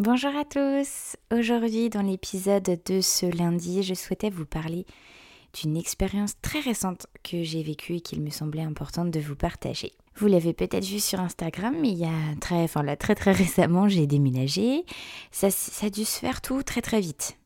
Bonjour à tous. Aujourd'hui, dans l'épisode de ce lundi, je souhaitais vous parler d'une expérience très récente que j'ai vécue et qu'il me semblait importante de vous partager. Vous l'avez peut-être vu sur Instagram, mais il y a très, très très récemment, j'ai déménagé. Ça, a dû se faire tout très très vite.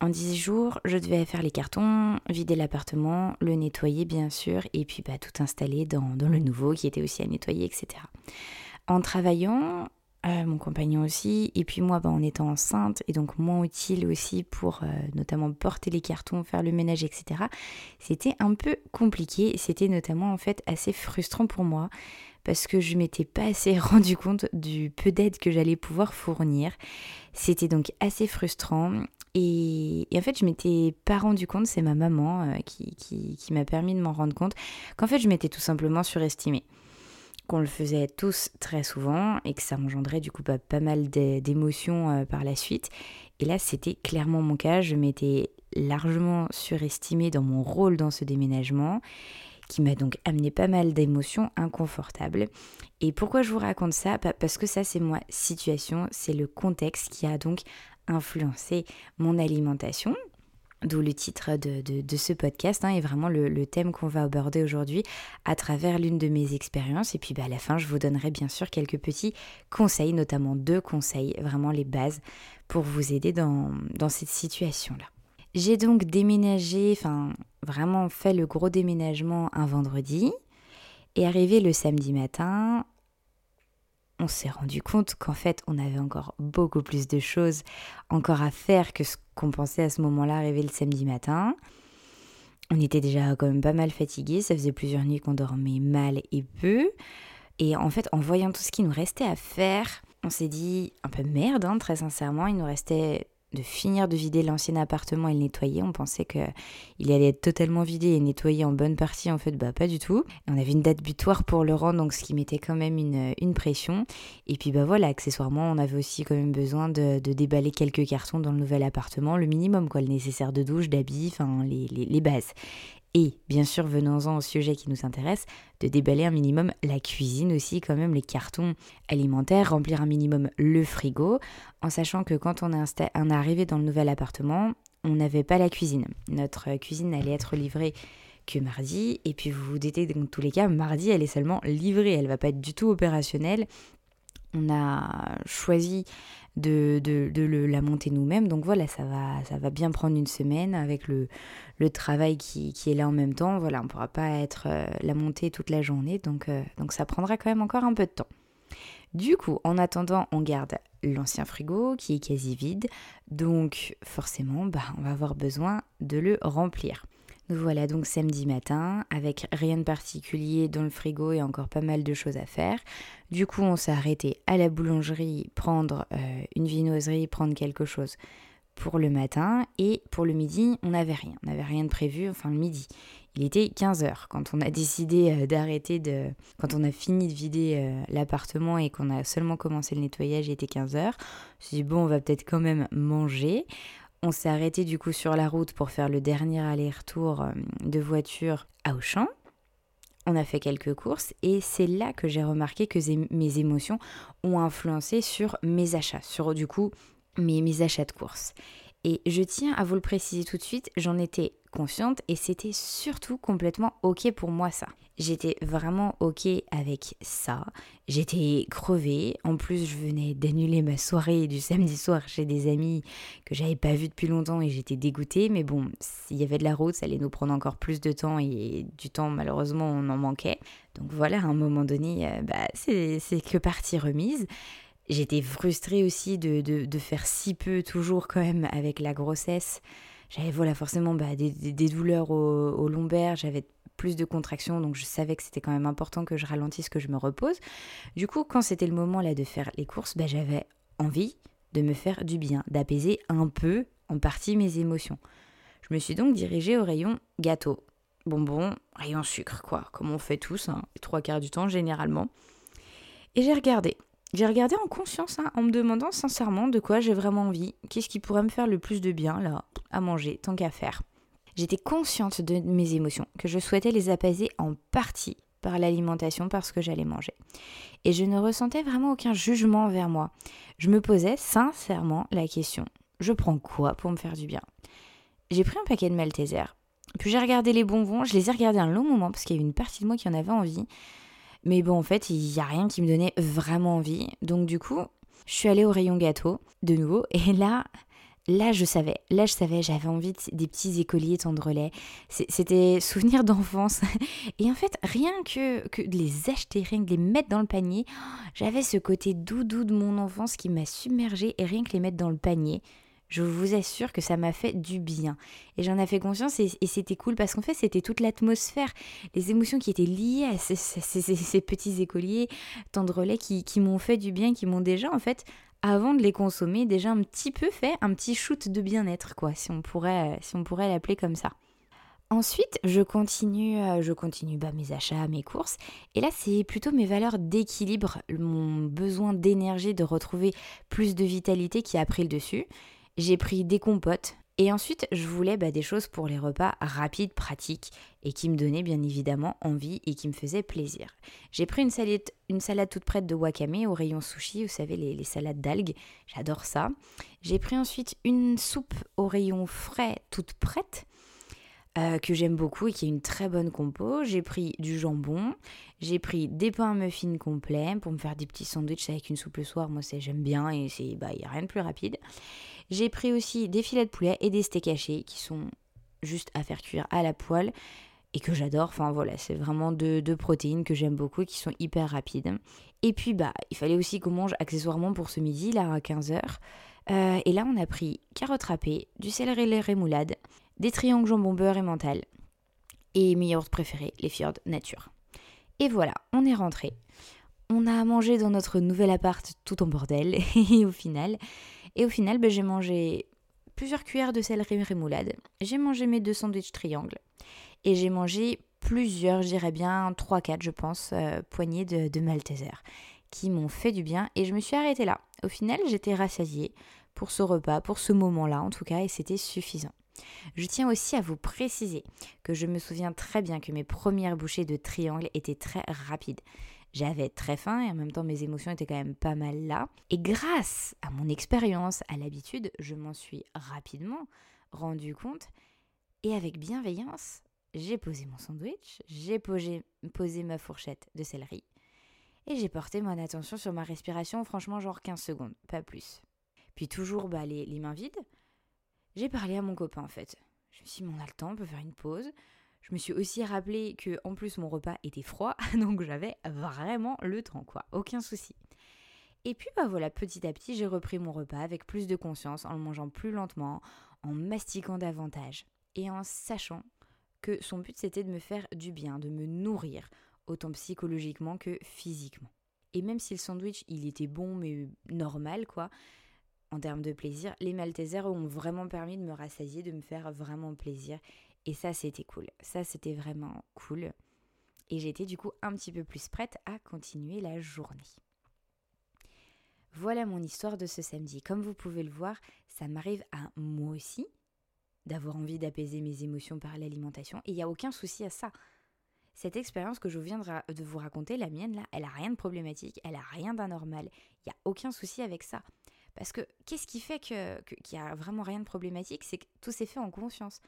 En 10 jours, je devais faire les cartons, vider l'appartement, le nettoyer bien sûr, et puis bah, tout installer dans le nouveau qui était aussi à nettoyer, etc. En travaillant, mon compagnon aussi, et puis moi bah, en étant enceinte et donc moins utile aussi pour euh, notamment porter les cartons, faire le ménage, etc. C'était un peu compliqué, c'était notamment en fait assez frustrant pour moi parce que je m'étais pas assez rendu compte du peu d'aide que j'allais pouvoir fournir. C'était donc assez frustrant et, en fait, je m'étais pas rendu compte, c'est ma maman euh, qui, qui, qui m'a permis de m'en rendre compte, qu'en fait, je m'étais tout simplement surestimée qu'on le faisait tous très souvent et que ça engendrait du coup pas, pas mal d'émotions euh, par la suite. Et là, c'était clairement mon cas. Je m'étais largement surestimée dans mon rôle dans ce déménagement qui m'a donc amené pas mal d'émotions inconfortables. Et pourquoi je vous raconte ça? Parce que ça, c'est ma situation, c'est le contexte qui a donc influencé mon alimentation, d'où le titre de, ce podcast, hein, et vraiment le, thème qu'on va aborder aujourd'hui à travers l'une de mes expériences. Et puis bah, à la fin, je vous donnerai bien sûr quelques petits conseils, notamment deux conseils, vraiment les bases, pour vous aider dans, dans cette situation-là. J'ai donc déménagé, enfin vraiment fait le gros déménagement un vendredi, et arrivé le samedi matin, on s'est rendu compte qu'en fait, on avait encore beaucoup plus de choses encore à faire que ce qu'on pensait à ce moment-là arriver le samedi matin. On était déjà quand même pas mal fatigués, ça faisait plusieurs nuits qu'on dormait mal et peu. Et en fait, en voyant tout ce qui nous restait à faire, on s'est dit un peu merde, hein, très sincèrement, il nous restait de finir de vider l'ancien appartement et le nettoyer. On pensait qu'il allait être totalement vidé et nettoyé en bonne partie. En fait, bah pas du tout. On avait une date butoir pour le rendre, donc ce qui mettait quand même une, pression. Et puis bah voilà, accessoirement, on avait aussi quand même besoin de, de, déballer quelques cartons dans le nouvel appartement, le minimum, quoi, le nécessaire de douche, d'habits, enfin les, les, les bases et bien sûr venons-en au sujet qui nous intéresse, de déballer un minimum la cuisine aussi, quand même les cartons alimentaires, remplir un minimum le frigo, en sachant que quand on est, arrivé dans le nouvel appartement, on n'avait pas la cuisine. Notre cuisine allait être livrée que mardi, et puis vous vous doutez dans tous les cas, mardi elle est seulement livrée, elle va pas être du tout opérationnelle. On a choisi de, de, la monter nous-mêmes. Donc voilà, ça va, ça va bien prendre une semaine avec le, le travail qui, qui, est là en même temps. Voilà, on ne pourra pas être euh, la monter toute la journée, donc, euh, donc ça prendra quand même encore un peu de temps. Du coup, en attendant, on garde l'ancien frigo qui est quasi vide, donc forcément, bah, on va avoir besoin de le remplir. Nous voilà donc samedi matin avec rien de particulier dans le frigo et encore pas mal de choses à faire. Du coup, on s'est arrêté à la boulangerie prendre euh, une vinoiserie, prendre quelque chose pour le matin et pour le midi, on n'avait rien. On n'avait rien de prévu, enfin le midi. Il était 15h quand on a décidé euh, d'arrêter de. Quand on a fini de vider euh, l'appartement et qu'on a seulement commencé le nettoyage, il était 15h. Je me suis dit, bon, on va peut-être quand même manger. On s'est arrêté du coup sur la route pour faire le dernier aller-retour euh, de voiture à Auchan. On a fait quelques courses et c'est là que j'ai remarqué que mes émotions ont influencé sur mes achats, sur du coup mes, mes achats de courses. Et je tiens à vous le préciser tout de suite, j'en étais consciente et c'était surtout complètement ok pour moi ça. J'étais vraiment ok avec ça. J'étais crevée. En plus, je venais d'annuler ma soirée du samedi soir chez des amis que j'avais pas vu depuis longtemps et j'étais dégoûtée. Mais bon, s'il y avait de la route, ça allait nous prendre encore plus de temps et du temps, malheureusement, on en manquait. Donc voilà, à un moment donné, euh, bah, c'est que partie remise. J'étais frustrée aussi de, de, faire si peu toujours quand même avec la grossesse. J'avais voilà forcément bah, des, des, douleurs au, au lombaire, j'avais plus de contractions, donc je savais que c'était quand même important que je ralentisse, que je me repose. Du coup, quand c'était le moment là de faire les courses, bah, j'avais envie de me faire du bien, d'apaiser un peu, en partie, mes émotions. Je me suis donc dirigée au rayon gâteau, bonbons, rayon sucre, quoi, comme on fait tous, hein, trois quarts du temps généralement. Et j'ai regardé. J'ai regardé en conscience, hein, en me demandant sincèrement de quoi j'ai vraiment envie, qu'est-ce qui pourrait me faire le plus de bien, là, à manger, tant qu'à faire. J'étais consciente de mes émotions, que je souhaitais les apaiser en partie par l'alimentation parce que j'allais manger. Et je ne ressentais vraiment aucun jugement envers moi. Je me posais sincèrement la question, je prends quoi pour me faire du bien? J'ai pris un paquet de Malteser, puis j'ai regardé les bonbons, je les ai regardés un long moment parce qu'il y avait une partie de moi qui en avait envie. Mais bon, en fait, il n'y a rien qui me donnait vraiment envie. Donc du coup, je suis allée au rayon gâteau, de nouveau, et là, là je savais, là je savais, j'avais envie des petits écoliers tendrelais. C'était souvenir d'enfance. Et en fait, rien que, que de les acheter, rien que de les mettre dans le panier, j'avais ce côté doudou de mon enfance qui m'a submergée et rien que les mettre dans le panier. Je vous assure que ça m'a fait du bien. Et j'en ai fait conscience et, c'était cool parce qu'en fait, c'était toute l'atmosphère, les émotions qui étaient liées à ces, petits écoliers tendrelais qui, qui m'ont fait du bien, qui m'ont déjà, en fait, avant de les consommer, déjà un petit peu fait un petit shoot de bien-être, quoi, si on pourrait, si on pourrait l'appeler comme ça. Ensuite, je continue, euh, je continue bah, mes achats, mes courses. Et là, c'est plutôt mes valeurs d'équilibre, mon besoin d'énergie, de retrouver plus de vitalité qui a pris le dessus. J'ai pris des compotes, et ensuite, je voulais bah, des choses pour les repas rapides, pratiques et qui me donnaient bien évidemment envie et qui me faisaient plaisir. J'ai pris une salade, toute prête de wakame au rayon sushi, vous savez, les, salades d'algues, j'adore ça. J'ai pris ensuite une soupe au rayon frais toute prête. Euh, que j'aime beaucoup et qui est une très bonne compo. J'ai pris du jambon, j'ai pris des pains muffins complets pour me faire des petits sandwichs avec une soupe le soir. Moi, j'aime bien et il bah, n'y a rien de plus rapide. J'ai pris aussi des filets de poulet et des steaks hachés qui sont juste à faire cuire à la poêle et que j'adore. Enfin voilà, c'est vraiment deux, protéines que j'aime beaucoup qui sont hyper rapides. Et puis bah, il fallait aussi qu'on mange accessoirement pour ce midi, là à 15h. Euh, et là, on a pris carottes râpées, du céleri les rémoulade, des triangles jambon beurre et mental. Et mes yaourts préférés, les fjords nature. Et voilà, on est rentré. On a mangé dans notre nouvel appart tout en bordel. Et au final, et au final, ben, j'ai mangé plusieurs cuillères de céleri rémoulade. J'ai mangé mes deux sandwichs triangles. Et j'ai mangé plusieurs, je dirais bien 3-4, je pense, euh, poignées de, de qui m'ont fait du bien. Et je me suis arrêtée là. Au final, j'étais rassasiée pour ce repas, pour ce moment-là en tout cas, et c'était suffisant. Je tiens aussi à vous préciser que je me souviens très bien que mes premières bouchées de triangle étaient très rapides. J'avais très faim et en même temps mes émotions étaient quand même pas mal là. Et grâce à mon expérience, à l'habitude, je m'en suis rapidement rendu compte. Et avec bienveillance, j'ai posé mon sandwich, j'ai posé, ma fourchette de céleri et j'ai porté mon attention sur ma respiration, franchement genre 15 secondes, pas plus. Puis toujours bah, les, les mains vides, j'ai parlé à mon copain en fait. Je me suis dit, on a le temps, on peut faire une pause. Je me suis aussi rappelé que en plus mon repas était froid, donc j'avais vraiment le temps, quoi. Aucun souci. Et puis bah voilà, petit à petit, j'ai repris mon repas avec plus de conscience, en le mangeant plus lentement, en mastiquant davantage, et en sachant que son but c'était de me faire du bien, de me nourrir, autant psychologiquement que physiquement. Et même si le sandwich il était bon mais normal quoi, en termes de plaisir, les Maltesers ont vraiment permis de me rassasier, de me faire vraiment plaisir et ça, c'était cool. Ça, c'était vraiment cool. Et j'étais du coup un petit peu plus prête à continuer la journée. Voilà mon histoire de ce samedi. Comme vous pouvez le voir, ça m'arrive à moi aussi d'avoir envie d'apaiser mes émotions par l'alimentation. Et il n'y a aucun souci à ça. Cette expérience que je viens de vous raconter, la mienne, là, elle a rien de problématique, elle a rien d'anormal. Il n'y a aucun souci avec ça. Parce que qu'est-ce qui fait qu'il n'y a vraiment rien de problématique? C'est que tout s'est fait en conscience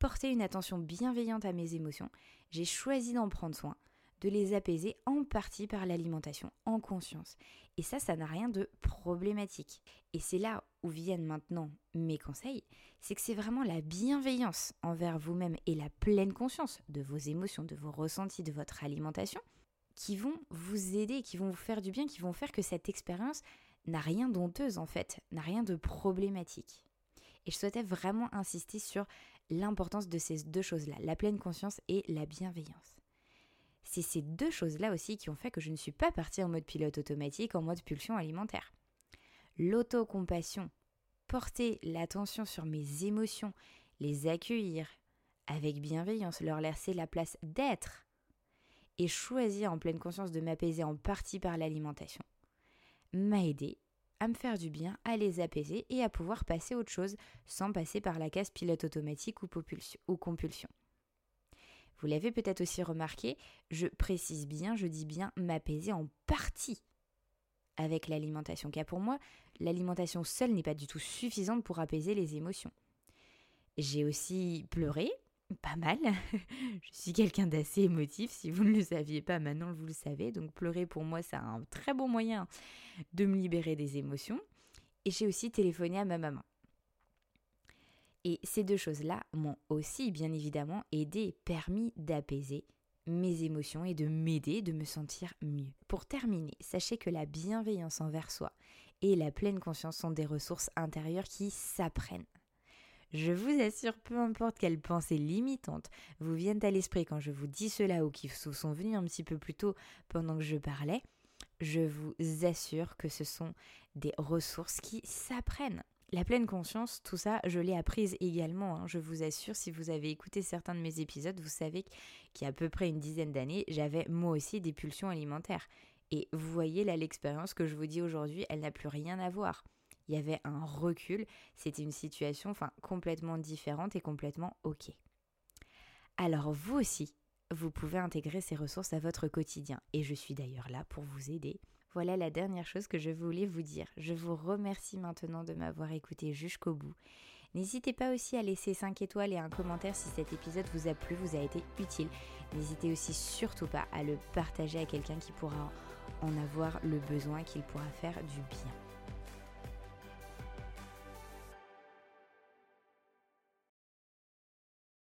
porté une attention bienveillante à mes émotions, j'ai choisi d'en prendre soin, de les apaiser en partie par l'alimentation, en conscience. Et ça, ça n'a rien de problématique. Et c'est là où viennent maintenant mes conseils, c'est que c'est vraiment la bienveillance envers vous-même et la pleine conscience de vos émotions, de vos ressentis, de votre alimentation, qui vont vous aider, qui vont vous faire du bien, qui vont faire que cette expérience n'a rien d'honteuse en fait, n'a rien de problématique. Et je souhaitais vraiment insister sur l'importance de ces deux choses-là, la pleine conscience et la bienveillance. C'est ces deux choses-là aussi qui ont fait que je ne suis pas partie en mode pilote automatique, en mode pulsion alimentaire. L'autocompassion, porter l'attention sur mes émotions, les accueillir avec bienveillance, leur laisser la place d'être et choisir en pleine conscience de m'apaiser en partie par l'alimentation m'a aidé à me faire du bien, à les apaiser et à pouvoir passer autre chose sans passer par la case pilote automatique ou, ou compulsion. Vous l'avez peut-être aussi remarqué, je précise bien, je dis bien m'apaiser en partie avec l'alimentation, car pour moi, l'alimentation seule n'est pas du tout suffisante pour apaiser les émotions. J'ai aussi pleuré, pas mal. je suis quelqu'un d'assez émotif, si vous ne le saviez pas, maintenant vous le savez, donc pleurer pour moi c'est un très bon moyen de me libérer des émotions. Et j'ai aussi téléphoné à ma maman. Et ces deux choses-là m'ont aussi bien évidemment aidé, permis d'apaiser mes émotions et de m'aider, de me sentir mieux. Pour terminer, sachez que la bienveillance envers soi et la pleine conscience sont des ressources intérieures qui s'apprennent. Je vous assure, peu importe quelles pensées limitantes vous viennent à l'esprit quand je vous dis cela ou qui vous sont venues un petit peu plus tôt pendant que je parlais, je vous assure que ce sont des ressources qui s'apprennent. La pleine conscience, tout ça, je l'ai apprise également. Hein. Je vous assure, si vous avez écouté certains de mes épisodes, vous savez qu'il y a à peu près une dizaine d'années, j'avais moi aussi des pulsions alimentaires. Et vous voyez là l'expérience que je vous dis aujourd'hui, elle n'a plus rien à voir. Il y avait un recul, c'était une situation enfin complètement différente et complètement OK. Alors vous aussi, vous pouvez intégrer ces ressources à votre quotidien et je suis d'ailleurs là pour vous aider voilà la dernière chose que je voulais vous dire. Je vous remercie maintenant de m'avoir écouté jusqu'au bout. N'hésitez pas aussi à laisser 5 étoiles et un commentaire si cet épisode vous a plu, vous a été utile. N'hésitez aussi surtout pas à le partager à quelqu'un qui pourra en avoir le besoin, qu'il pourra faire du bien.